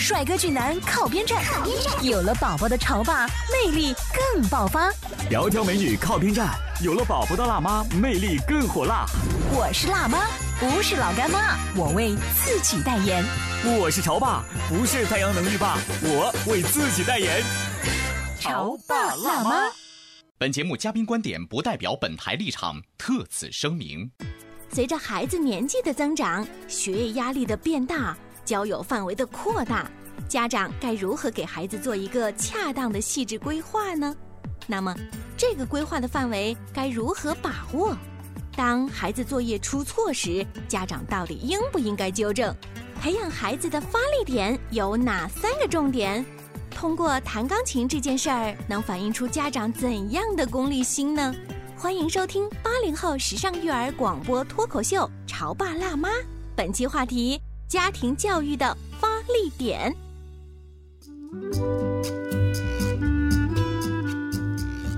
帅哥俊男靠边站，有了宝宝的潮爸魅力更爆发。窈窕美女靠边站，有了宝宝的辣妈魅力更火辣。我是辣妈，不是老干妈，我为自己代言。我是潮爸，不是太阳能浴霸，我为自己代言。潮爸辣妈。本节目嘉宾观点不代表本台立场，特此声明。随着孩子年纪的增长，学业压力的变大，交友范围的扩大，家长该如何给孩子做一个恰当的细致规划呢？那么，这个规划的范围该如何把握？当孩子作业出错时，家长到底应不应该纠正？培养孩子的发力点有哪三个重点？通过弹钢琴这件事儿，能反映出家长怎样的功利心呢？欢迎收听八零后时尚育儿广播脱口秀《潮爸辣妈》，本期话题：家庭教育的发力点。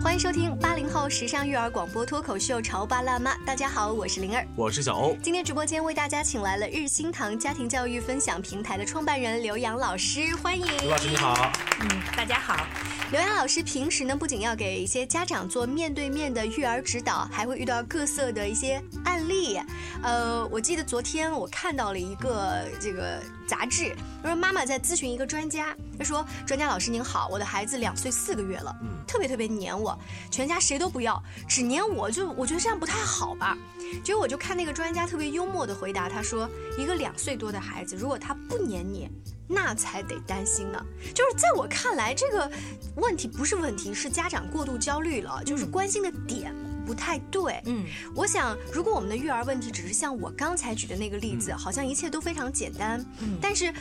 欢迎收听八零后时尚育儿广播脱口秀《潮爸辣妈》，大家好，我是灵儿，我是小欧。今天直播间为大家请来了日新堂家庭教育分享平台的创办人刘洋老师，欢迎。刘老师你好。嗯，大家好。刘洋老师平时呢，不仅要给一些家长做面对面的育儿指导，还会遇到各色的一些案例。呃，我记得昨天我看到了一个这个杂志，他说妈妈在咨询一个专家，他说专家老师您好，我的孩子两岁四个月了，嗯，特别特别黏我，全家谁都不要，只黏我，就我觉得这样不太好吧。结果我就看那个专家特别幽默的回答，他说一个两岁多的孩子，如果他不黏你。那才得担心呢。就是在我看来，这个问题不是问题，是家长过度焦虑了，就是关心的点不太对。嗯，我想，如果我们的育儿问题只是像我刚才举的那个例子，好像一切都非常简单。嗯，但是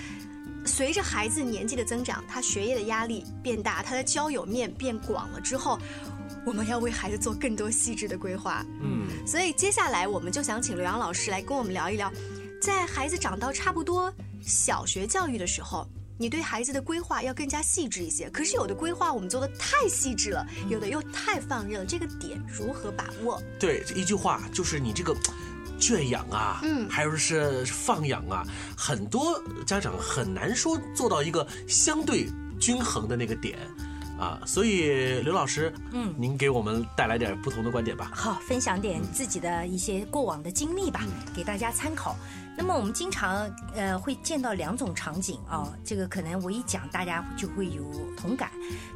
随着孩子年纪的增长，他学业的压力变大，他的交友面变广了之后，我们要为孩子做更多细致的规划。嗯，所以接下来我们就想请刘洋老师来跟我们聊一聊，在孩子长到差不多。小学教育的时候，你对孩子的规划要更加细致一些。可是有的规划我们做的太细致了，有的又太放任了，这个点如何把握？对，这一句话就是你这个圈养啊，嗯，还有是放养啊，很多家长很难说做到一个相对均衡的那个点。啊，所以刘老师，嗯，您给我们带来点不同的观点吧。好，分享点自己的一些过往的经历吧，给大家参考。那么我们经常呃会见到两种场景啊，这个可能我一讲大家就会有同感。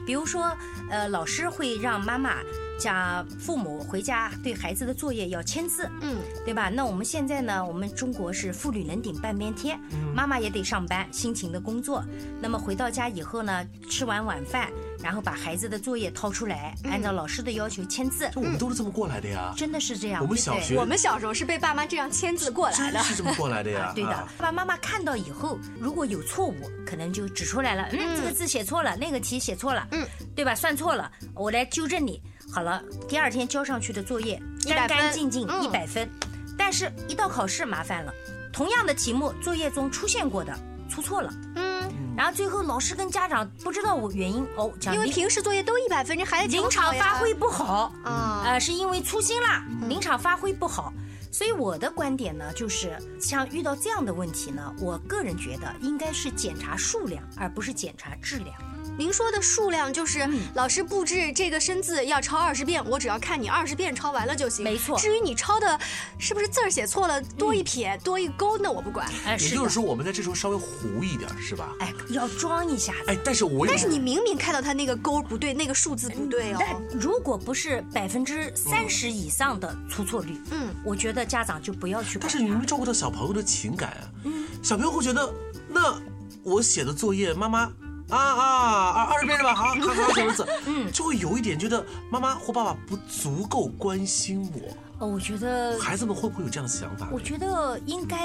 比如说，呃，老师会让妈妈加父母回家对孩子的作业要签字，嗯，对吧？那我们现在呢，我们中国是妇女能顶半边天，妈妈也得上班，辛勤的工作。那么回到家以后呢，吃完晚饭。然后把孩子的作业掏出来，按照老师的要求签字。我们都是这么过来的呀，真的是这样。我们小学，我们小时候是被爸妈这样签字过来的，是这么过来的呀。对的，爸爸妈妈看到以后，如果有错误，可能就指出来了。嗯，这个字写错了，那个题写错了，嗯，对吧？算错了，我来纠正你。好了，第二天交上去的作业干干净净，一百分。但是，一到考试麻烦了，同样的题目，作业中出现过的出错了。嗯。然后最后老师跟家长不知道我原因哦，因为平时作业都一百分，这孩子临场发挥不好啊，呃，是因为粗心啦，临场发挥不好。所以我的观点呢，就是像遇到这样的问题呢，我个人觉得应该是检查数量，而不是检查质量。您说的数量就是老师布置这个生字要抄二十遍，我只要看你二十遍抄完了就行。没错。至于你抄的是不是字儿写错了，多一撇多一勾，那我不管。也就是说，我们在这时候稍微糊一点，是吧？哎，要装一下。哎，但是我但是你明明看到他那个勾不对，那个数字不对哦。但如果不是百分之三十以上的出错率，嗯，我觉得家长就不要去。但是你没照顾到小朋友的情感啊。嗯。小朋友会觉得，那我写的作业，妈妈。啊啊，二二十遍是吧？好，好，好，小儿子，嗯，就会有一点觉得妈妈或爸爸不足够关心我。哦，我觉得孩子们会不会有这样的想法？我觉得应该，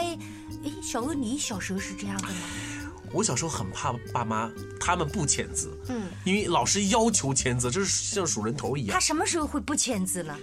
哎，小欧，你小时候是这样的吗？我小时候很怕爸妈他们不签字，嗯，因为老师要求签字，就是像数人头一样。他什么时候会不签字呢？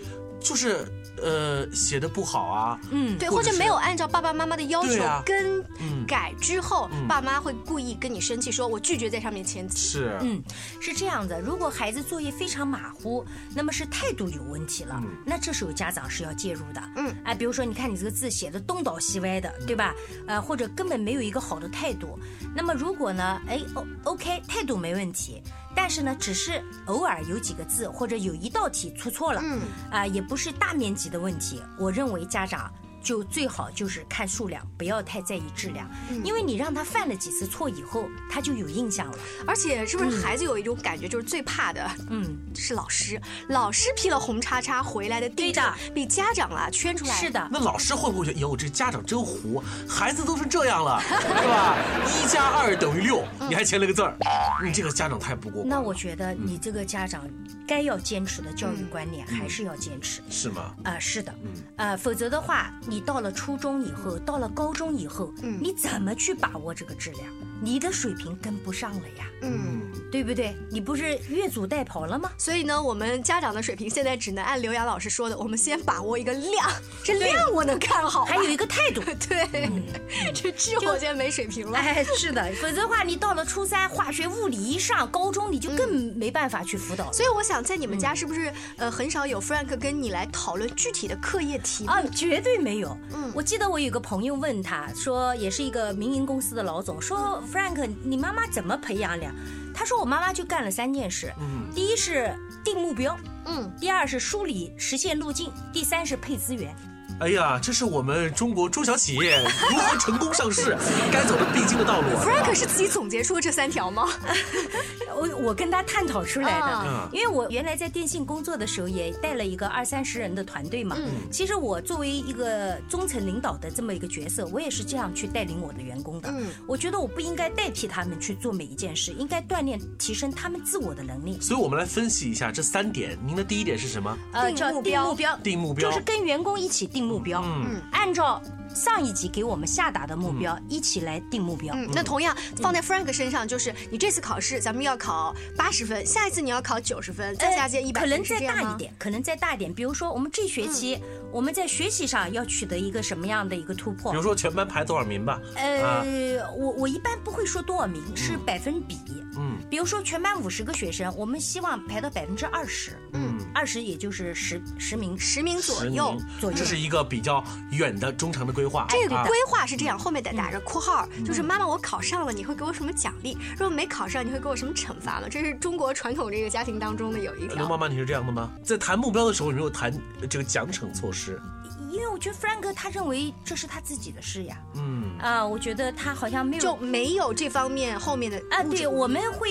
就是呃写的不好啊，嗯，对，或者没有按照爸爸妈妈的要求更改之后，爸妈会故意跟你生气，说我拒绝在上面签字。是，嗯，是这样的。如果孩子作业非常马虎，那么是态度有问题了，那这时候家长是要介入的。嗯，哎，比如说你看你这个字写的东倒西歪的，对吧？呃，或者根本没有一个好的态度。那么如果呢，哎，O OK，态度没问题。但是呢，只是偶尔有几个字或者有一道题出错了，嗯，啊，也不是大面积的问题。我认为家长。就最好就是看数量，不要太在意质量，因为你让他犯了几次错以后，他就有印象了。而且是不是孩子有一种感觉，就是最怕的，嗯，是老师。老师批了红叉叉回来的地的比家长啊圈出来。是的。那老师会不会觉得，哟，这家长真糊，孩子都是这样了，是吧？一加二等于六，你还签了个字儿，你这个家长太不过。那我觉得你这个家长该要坚持的教育观念还是要坚持。是吗？啊，是的。嗯。呃，否则的话，你。你到了初中以后，到了高中以后，嗯，你怎么去把握这个质量？你的水平跟不上了呀，嗯，对不对？你不是越俎代庖了吗？所以呢，我们家长的水平现在只能按刘洋老师说的，我们先把握一个量，这量我能看好，还有一个态度，对，这质我现在没水平了。哎，是的，否则的话，你到了初三，化学、物理一上，高中你就更没办法去辅导。所以我想，在你们家是不是呃很少有 Frank 跟你来讨论具体的课业题目？啊，绝对没有。嗯，我记得我有个朋友问他说，也是一个民营公司的老总，说。Frank，你妈妈怎么培养的？他说我妈妈就干了三件事，嗯，第一是定目标，嗯，第二是梳理实现路径，第三是配资源。哎呀，这是我们中国中小企业如何成功上市 该走的必经的道路。Frank 是自己总结出这三条吗？我我跟他探讨出来的，因为我原来在电信工作的时候也带了一个二三十人的团队嘛。嗯，其实我作为一个中层领导的这么一个角色，我也是这样去带领我的员工的。嗯，我觉得我不应该代替他们去做每一件事，应该锻炼提升他们自我的能力。所以我们来分析一下这三点。您的第一点是什么？呃，叫定目标。定目标就是跟员工一起定。目标，嗯，按照上一级给我们下达的目标一起来定目标。嗯，那同样放在 Frank 身上，就是你这次考试咱们要考八十分，下一次你要考九十分，再下届一百可能再大一点，可能再大一点。比如说我们这学期我们在学习上要取得一个什么样的一个突破？比如说全班排多少名吧？呃，我我一般不会说多少名，是百分比。嗯，比如说全班五十个学生，我们希望排到百分之二十。嗯，二十也就是十十名，十名左右左右。这是一个比较远的中长的规划。这个规划是这样，后面得打着括号，就是妈妈我考上了，你会给我什么奖励？如果没考上，你会给我什么惩罚吗？这是中国传统这个家庭当中的有一条。刘妈妈，你是这样的吗？在谈目标的时候，有没有谈这个奖惩措施？因为我觉得 Frank 他认为这是他自己的事呀，嗯啊，我觉得他好像没有就没有这方面后面的啊，对，我们会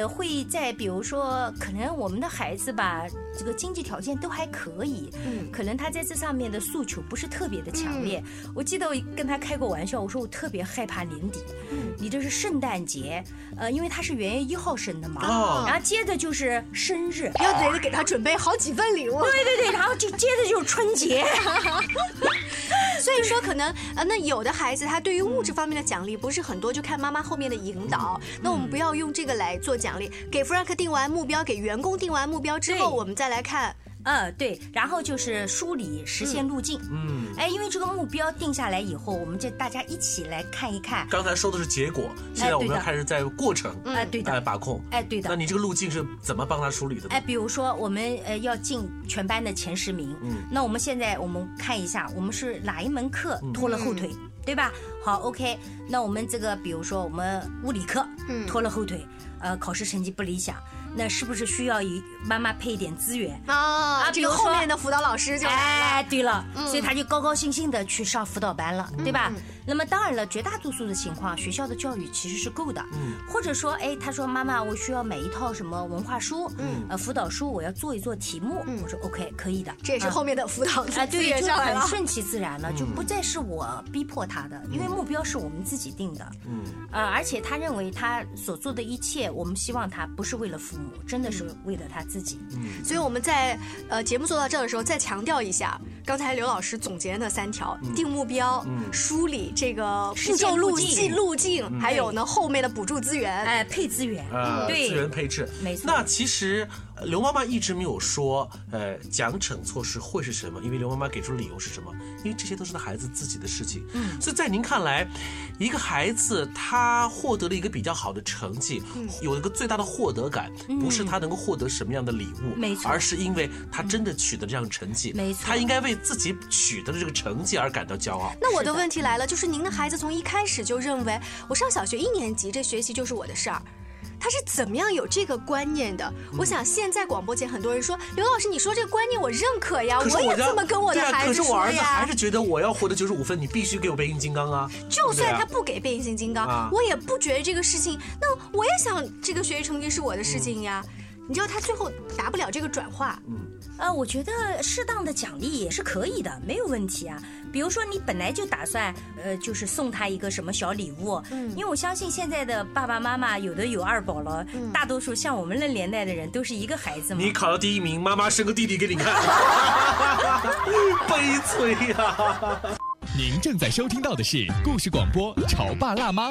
呃会在比如说可能我们的孩子吧，这个经济条件都还可以，嗯，可能他在这上面的诉求不是特别的强烈。我记得我跟他开过玩笑，我说我特别害怕年底，嗯，你这是圣诞节，呃，因为他是元月一号生的嘛，哦，然后接着就是生日，要得给他准备好几份礼物，对对对，然后就接着就是春节。所以说，可能呃，那有的孩子他对于物质方面的奖励不是很多，就看妈妈后面的引导。那我们不要用这个来做奖励，给 Frank 定完目标，给员工定完目标之后，我们再来看。嗯，对，然后就是梳理实现路径。嗯，哎，因为这个目标定下来以后，我们就大家一起来看一看。刚才说的是结果，现在我们要开始在过程，哎，对的，来把控。哎，对的。那你这个路径是怎么帮他梳理的？哎，比如说我们呃要进全班的前十名，嗯，那我们现在我们看一下，我们是哪一门课拖了后腿，对吧？好，OK，那我们这个比如说我们物理课拖了后腿，呃，考试成绩不理想。那是不是需要一妈妈配一点资源啊？这个后面的辅导老师就哎，对了，所以他就高高兴兴的去上辅导班了，对吧？那么当然了，绝大多数的情况，学校的教育其实是够的。嗯，或者说，哎，他说妈妈，我需要买一套什么文化书，嗯，呃，辅导书，我要做一做题目。嗯，我说 OK，可以的。这也是后面的辅导啊，对，就很顺其自然了，就不再是我逼迫他的，因为目标是我们自己定的，嗯，呃，而且他认为他所做的一切，我们希望他不是为了父母，真的是为了他自己。嗯，所以我们在呃节目做到这儿的时候，再强调一下刚才刘老师总结的那三条：定目标、梳理这个步骤路径、路径，还有呢后面的补助资源，哎，配资源，对，资源配置，没错。那其实刘妈妈一直没有说，呃，奖惩措施会是什么？因为刘妈妈给出的理由是什么？因为这些都是他孩子自己的事情。嗯，所以在您看来，一个孩子他获得了一个比较好的成绩，有一个最大的获得感，不是他能够获得什么样的礼物，没错，而是因为他真的取得这样成绩，没错，他应该为自己取得的这个成绩而感到骄傲。那我的问题来了，就是您的孩子从一开始就认为，我上小学一年级，这学习就是我的事儿。他是怎么样有这个观念的？我想现在广播界很多人说，刘老师，你说这个观念我认可呀，我也这么跟我的孩子说呀。可是我儿子还是觉得我要获得九十五分，你必须给我变形金刚啊！就算他不给变形金刚，我也不觉得这个事情。那我也想这个学习成绩是我的事情呀。你知道他最后达不了这个转化。嗯。呃，我觉得适当的奖励也是可以的，没有问题啊。比如说，你本来就打算，呃，就是送他一个什么小礼物，嗯，因为我相信现在的爸爸妈妈有的有二宝了，大多数像我们那年代的人都是一个孩子嘛。你考了第一名，妈妈生个弟弟给你看，悲催呀！您正在收听到的是故事广播《潮爸辣妈》。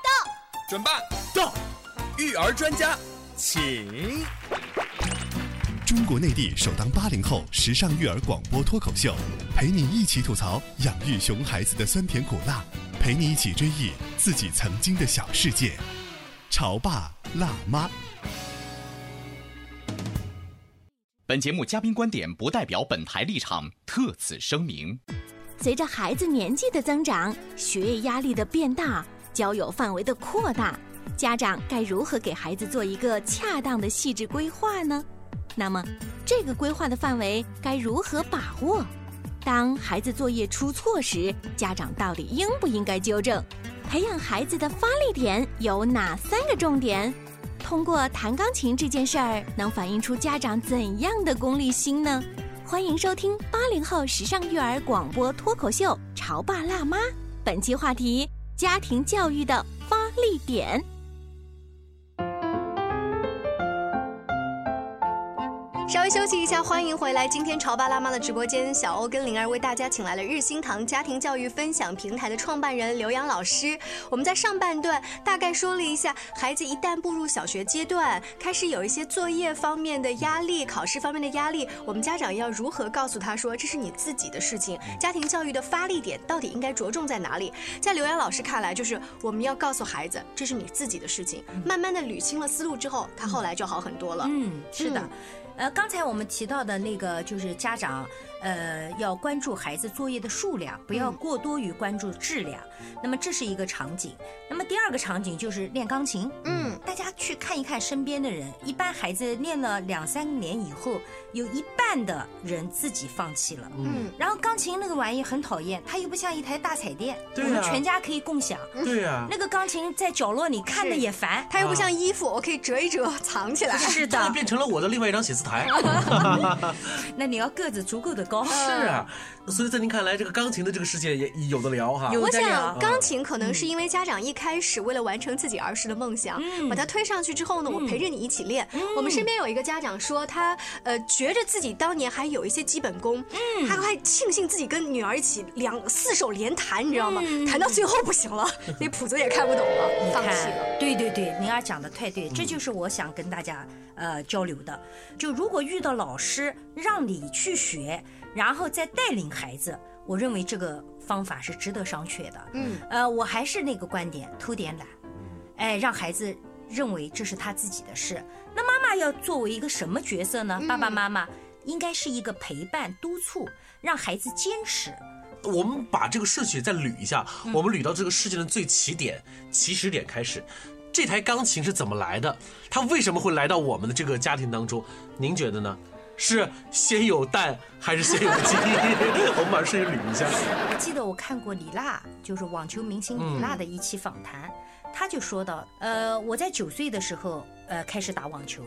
准备到，育儿专家，请。中国内地首档八零后时尚育儿广播脱口秀，陪你一起吐槽养育熊孩子的酸甜苦辣，陪你一起追忆自己曾经的小世界。潮爸辣妈。本节目嘉宾观点不代表本台立场，特此声明。随着孩子年纪的增长，学业压力的变大。交友范围的扩大，家长该如何给孩子做一个恰当的细致规划呢？那么，这个规划的范围该如何把握？当孩子作业出错时，家长到底应不应该纠正？培养孩子的发力点有哪三个重点？通过弹钢琴这件事儿，能反映出家长怎样的功利心呢？欢迎收听八零后时尚育儿广播脱口秀《潮爸辣妈》，本期话题。家庭教育的发力点。稍微休息一下，欢迎回来。今天潮爸辣妈的直播间，小欧跟灵儿为大家请来了日新堂家庭教育分享平台的创办人刘洋老师。我们在上半段大概说了一下，孩子一旦步入小学阶段，开始有一些作业方面的压力、考试方面的压力，我们家长要如何告诉他说，这是你自己的事情？家庭教育的发力点到底应该着重在哪里？在刘洋老师看来，就是我们要告诉孩子，这是你自己的事情。慢慢的捋清了思路之后，他后来就好很多了。嗯，是的。呃，刚才我们提到的那个就是家长，呃，要关注孩子作业的数量，不要过多于关注质量。那么这是一个场景。那么第二个场景就是练钢琴。嗯，大家去看一看身边的人，一般孩子练了两三年以后，有一半的人自己放弃了。嗯，然后钢琴那个玩意很讨厌，它又不像一台大彩电，我们全家可以共享。对呀，那个钢琴在角落里看的也烦，它又不像衣服，我可以折一折藏起来。是的，变成了我的另外一张写字台。那你要个子足够的高。是啊。所以在您看来，这个钢琴的这个世界也有的聊哈。我想，钢琴可能是因为家长一开始为了完成自己儿时的梦想，把他推上去之后呢，我陪着你一起练。我们身边有一个家长说，他呃觉着自己当年还有一些基本功，他还庆幸自己跟女儿一起两四手连弹，你知道吗？弹到最后不行了，那谱子也看不懂了，放弃了。对对对，您儿讲的太对，这就是我想跟大家呃交流的。就如果遇到老师让你去学。然后再带领孩子，我认为这个方法是值得商榷的。嗯，呃，我还是那个观点，偷点懒，哎，让孩子认为这是他自己的事。那妈妈要作为一个什么角色呢？爸爸妈妈应该是一个陪伴、督促，让孩子坚持。我们把这个顺序再捋一下，我们捋到这个事件的最起点、起始点开始。这台钢琴是怎么来的？它为什么会来到我们的这个家庭当中？您觉得呢？是先有蛋还是先有鸡？我们把事情捋一下。我记得我看过李娜，就是网球明星李娜的一期访谈，她就说到，呃，我在九岁的时候，呃，开始打网球，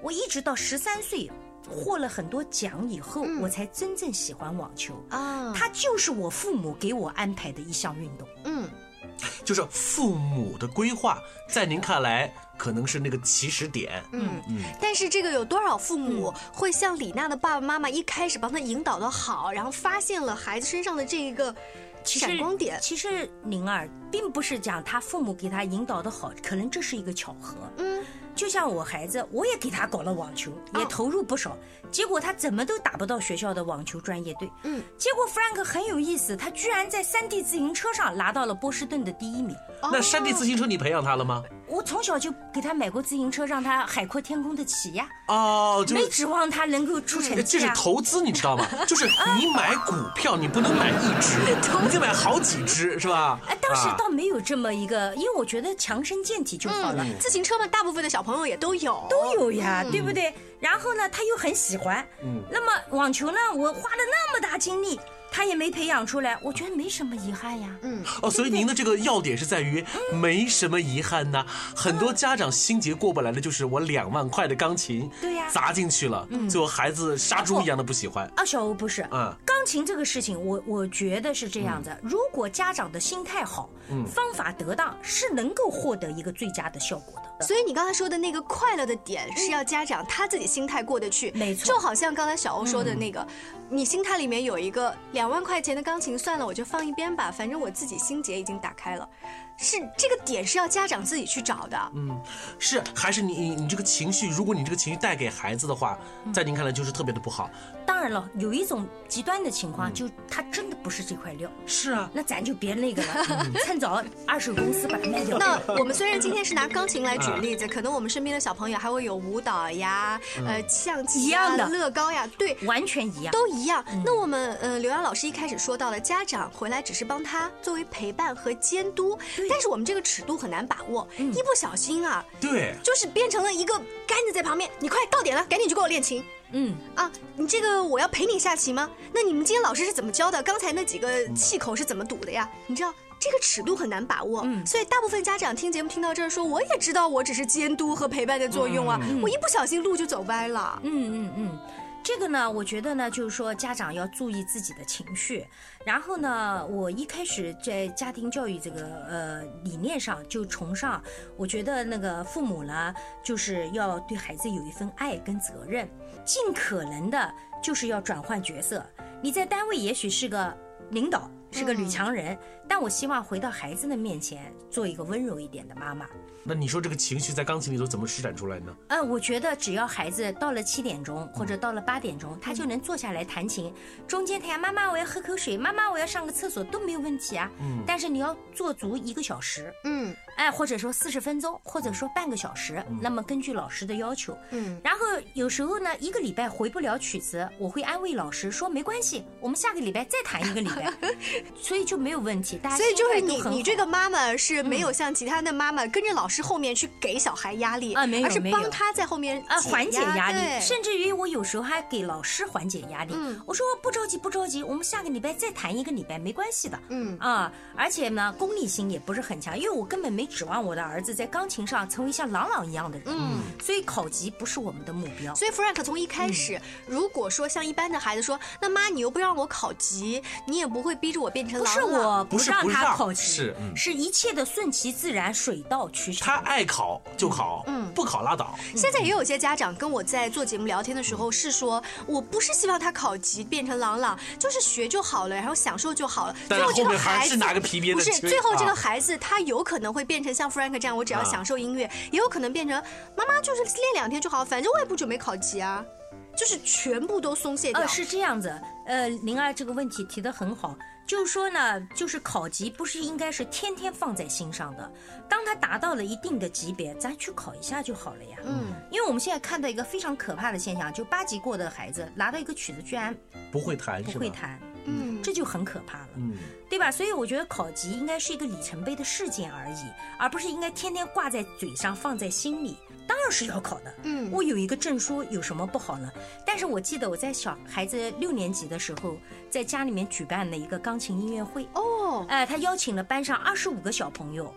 我一直到十三岁。获了很多奖以后，我才真正喜欢网球啊！它就是我父母给我安排的一项运动。嗯，就是父母的规划，在您看来可能是那个起始点。嗯嗯。但是这个有多少父母会像李娜的爸爸妈妈一开始帮他引导的好，然后发现了孩子身上的这一个闪光点？其实宁儿并不是讲他父母给他引导的好，可能这是一个巧合。嗯。就像我孩子，我也给他搞了网球，也投入不少，结果他怎么都打不到学校的网球专业队。嗯，结果 Frank 很有意思，他居然在山地自行车上拿到了波士顿的第一名。那山地自行车你培养他了吗？我从小就给他买过自行车，让他海阔天空的骑呀。哦，没指望他能够出成绩。这是投资，你知道吗？就是你买股票，你不能买一只，你得买好几只，是吧？哎，当时倒没有这么一个，因为我觉得强身健体就好了。自行车嘛，大部分的小朋友也都有，都有呀，对不对？然后呢，他又很喜欢。嗯。那么网球呢？我花了那么大精力。他也没培养出来，我觉得没什么遗憾呀。嗯，哦，所以您的这个要点是在于没什么遗憾呢。很多家长心结过不来的就是我两万块的钢琴，对呀，砸进去了，最后孩子杀猪一样的不喜欢。啊，小欧不是，嗯，钢琴这个事情，我我觉得是这样的，如果家长的心态好，嗯，方法得当，是能够获得一个最佳的效果的。所以你刚才说的那个快乐的点，是要家长他自己心态过得去，没错。就好像刚才小欧说的那个，你心态里面有一个两万块钱的钢琴，算了，我就放一边吧，反正我自己心结已经打开了。是这个点是要家长自己去找的。嗯，是还是你你你这个情绪，如果你这个情绪带给孩子的话，在您看来就是特别的不好。当然了，有一种极端的情况，就他真的不是这块料。是啊，那咱就别那个了，趁早二手公司把它卖掉。那我们虽然今天是拿钢琴来举例子，可能我们身边的小朋友还会有舞蹈呀，呃，象棋呀、乐高呀，对，完全一样，都一样。那我们呃，刘洋老师一开始说到了，家长回来只是帮他作为陪伴和监督。但是我们这个尺度很难把握，一不小心啊，对，就是变成了一个杆子在旁边。你快到点了，赶紧去给我练琴。嗯啊，你这个我要陪你下棋吗？那你们今天老师是怎么教的？刚才那几个气口是怎么堵的呀？你知道这个尺度很难把握，所以大部分家长听节目听到这儿说，我也知道我只是监督和陪伴的作用啊，我一不小心路就走歪了。嗯嗯嗯。这个呢，我觉得呢，就是说家长要注意自己的情绪。然后呢，我一开始在家庭教育这个呃理念上就崇尚，我觉得那个父母呢，就是要对孩子有一份爱跟责任，尽可能的就是要转换角色。你在单位也许是个领导，是个女强人，但我希望回到孩子的面前，做一个温柔一点的妈妈。那你说这个情绪在钢琴里头怎么施展出来呢？嗯，我觉得只要孩子到了七点钟或者到了八点钟，他就能坐下来弹琴。中间他呀，妈妈我要喝口水，妈妈我要上个厕所都没有问题啊。嗯。但是你要做足一个小时。嗯。哎，或者说四十分钟，或者说半个小时。那么根据老师的要求。嗯。然后有时候呢，一个礼拜回不了曲子，我会安慰老师说没关系，我们下个礼拜再弹一个礼拜。所以就没有问题。大家所以就是你你这个妈妈是没有像其他的妈妈跟着老师。后面去给小孩压力啊，没有，而是帮他在后面啊缓解压力，甚至于我有时候还给老师缓解压力。我说不着急，不着急，我们下个礼拜再弹一个礼拜，没关系的。嗯啊，而且呢，功利心也不是很强，因为我根本没指望我的儿子在钢琴上成为像朗朗一样的人。嗯，所以考级不是我们的目标。所以 Frank 从一开始，如果说像一般的孩子说，那妈你又不让我考级，你也不会逼着我变成朗朗。不是我不让他考级，是是一切的顺其自然，水到渠成。他爱考。就考，嗯，不考拉倒。现在也有些家长跟我在做节目聊天的时候是说，我不是希望他考级变成朗朗，就是学就好了，然后享受就好了。最后这个孩子不是，最后这个孩子他有可能会变成像 Frank 这样，我只要享受音乐，也有可能变成妈妈就是练两天就好，反正我也不准备考级啊，就是全部都松懈掉。是这样子，呃，灵儿这个问题提得很好。就是说呢，就是考级不是应该是天天放在心上的。当他达到了一定的级别，咱去考一下就好了呀。嗯，因为我们现在看到一个非常可怕的现象，就八级过的孩子拿到一个曲子居然不会弹，不会弹。嗯，这就很可怕了，嗯，对吧？所以我觉得考级应该是一个里程碑的事件而已，而不是应该天天挂在嘴上放在心里。当然是要考的，嗯，我有一个证书有什么不好呢？但是我记得我在小孩子六年级的时候，在家里面举办了一个钢琴音乐会，哦，哎，他邀请了班上二十五个小朋友。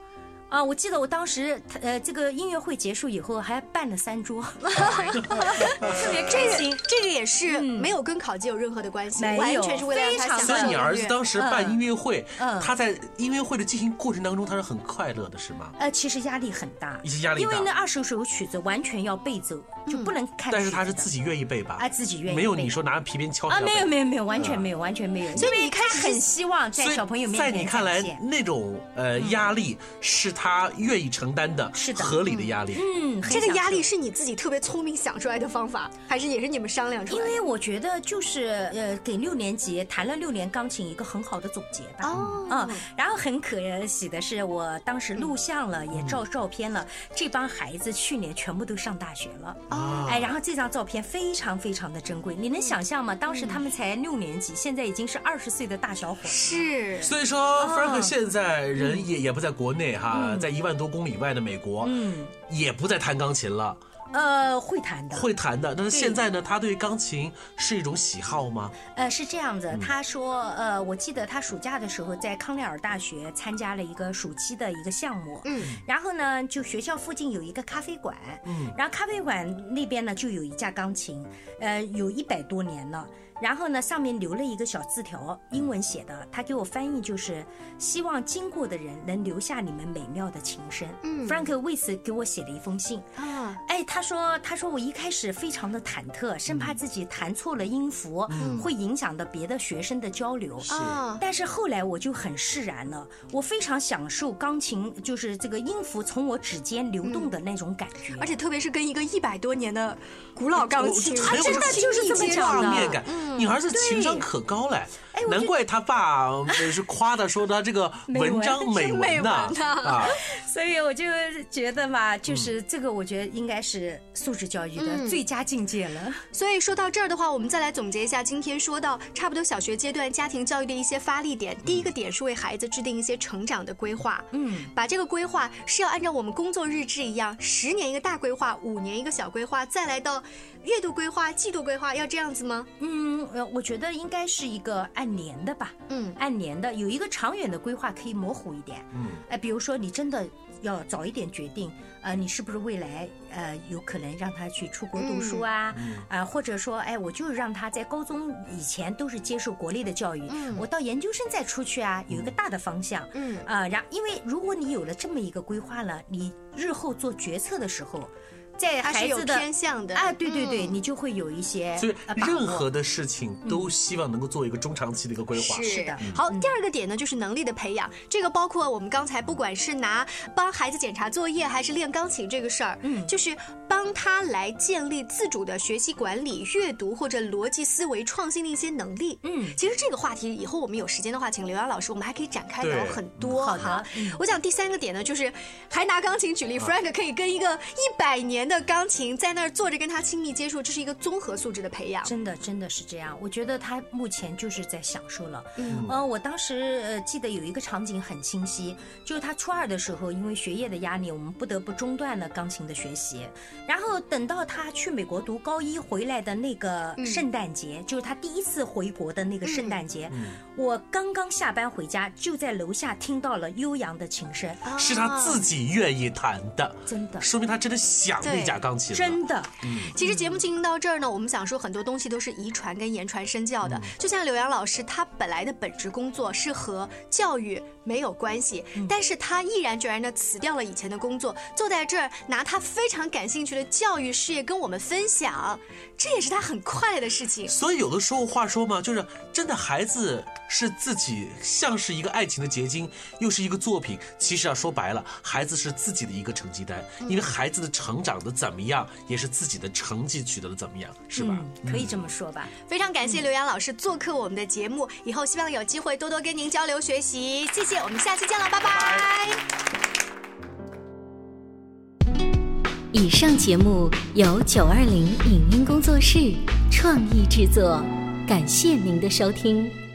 啊，我记得我当时，呃，这个音乐会结束以后还办了三桌，特别开心。这个也是没有跟考级有任何的关系，完全是为了让他所以你儿子当时办音乐会，他在音乐会的进行过程当中，他是很快乐的，是吗？呃，其实压力很大，一些压力因为那二十首曲子完全要背奏，就不能看。但是他是自己愿意背吧？啊，自己愿意，没有你说拿皮鞭敲啊？没有没有没有，完全没有完全没有。所以你开始很希望在小朋友面前在你看来，那种呃压力是他愿意。承担的是的合理的压力，嗯，这个压力是你自己特别聪明想出来的方法，还是也是你们商量出来的？因为我觉得就是呃，给六年级弹了六年钢琴一个很好的总结吧。哦，嗯，然后很可喜的是，我当时录像了，也照照片了，这帮孩子去年全部都上大学了。哦，哎，然后这张照片非常非常的珍贵，你能想象吗？当时他们才六年级，现在已经是二十岁的大小伙。是，所以说，Frank 现在人也也不在国内哈，在一万多公里。以外的美国，嗯，也不再弹钢琴了。呃，会弹的，会弹的。但是现在呢，他对钢琴是一种喜好吗？呃，是这样子。他说，呃，我记得他暑假的时候在康奈尔大学参加了一个暑期的一个项目。嗯。然后呢，就学校附近有一个咖啡馆。嗯。然后咖啡馆那边呢，就有一架钢琴，呃，有一百多年了。然后呢，上面留了一个小字条，英文写的，他给我翻译就是希望经过的人能留下你们美妙的琴声。嗯，Frank 为此给我写了一封信。啊，哎，他说，他说我一开始非常的忐忑，生怕自己弹错了音符，会影响到别的学生的交流。是，但是后来我就很释然了，我非常享受钢琴，就是这个音符从我指尖流动的那种感觉，而且特别是跟一个一百多年的古老钢琴，它真的就是这么讲的。你儿子情商可高嘞，难怪他爸是夸他说他这个 文章美文呐 啊，所以我就觉得嘛，就是这个，我觉得应该是素质教育的最佳境界了。所以说到这儿的话，我们再来总结一下今天说到差不多小学阶段家庭教育的一些发力点。第一个点是为孩子制定一些成长的规划，嗯，把这个规划是要按照我们工作日志一样，十年一个大规划，五年一个小规划，再来到月度规划、季度规划，要这样子吗？嗯。呃，我觉得应该是一个按年的吧，嗯，按年的，有一个长远的规划可以模糊一点，嗯，哎，比如说你真的要早一点决定，呃，你是不是未来呃有可能让他去出国读书啊，啊，或者说，哎，我就让他在高中以前都是接受国内的教育，嗯，我到研究生再出去啊，有一个大的方向，嗯，啊，然，因为如果你有了这么一个规划了，你日后做决策的时候。在孩子的偏向的啊，对对对，你就会有一些。所以任何的事情都希望能够做一个中长期的一个规划。是的。好，第二个点呢，就是能力的培养。这个包括我们刚才不管是拿帮孩子检查作业，还是练钢琴这个事儿，嗯，就是帮他来建立自主的学习管理、阅读或者逻辑思维、创新的一些能力。嗯，其实这个话题以后我们有时间的话，请刘洋老师，我们还可以展开聊很多。好的。我想第三个点呢，就是还拿钢琴举例，Frank 可以跟一个一百年。的钢琴在那儿坐着跟他亲密接触，这是一个综合素质的培养。真的，真的是这样。我觉得他目前就是在享受了。嗯，呃，我当时呃记得有一个场景很清晰，就是他初二的时候，因为学业的压力，我们不得不中断了钢琴的学习。然后等到他去美国读高一回来的那个圣诞节，就是他第一次回国的那个圣诞节，我刚刚下班回家，就在楼下听到了悠扬的琴声，是他自己愿意弹的，真的，说明他真的想。那架钢琴真的，嗯，其实节目进行到这儿呢，我们想说很多东西都是遗传跟言传身教的。就像柳洋老师，他本来的本职工作是和教育没有关系，但是他毅然决然的辞掉了以前的工作，坐在这儿拿他非常感兴趣的教育事业跟我们分享，这也是他很快乐的事情。所以有的时候话说嘛，就是真的孩子是自己像是一个爱情的结晶，又是一个作品。其实啊，说白了，孩子是自己的一个成绩单，因为孩子的成长的。怎么样，也是自己的成绩取得的怎么样，是吧？可以这么说吧。非常感谢刘洋老师做客我们的节目，以后希望有机会多多跟您交流学习。谢谢，我们下期见了，拜拜。以上节目由九二零影音工作室创意制作，感谢您的收听。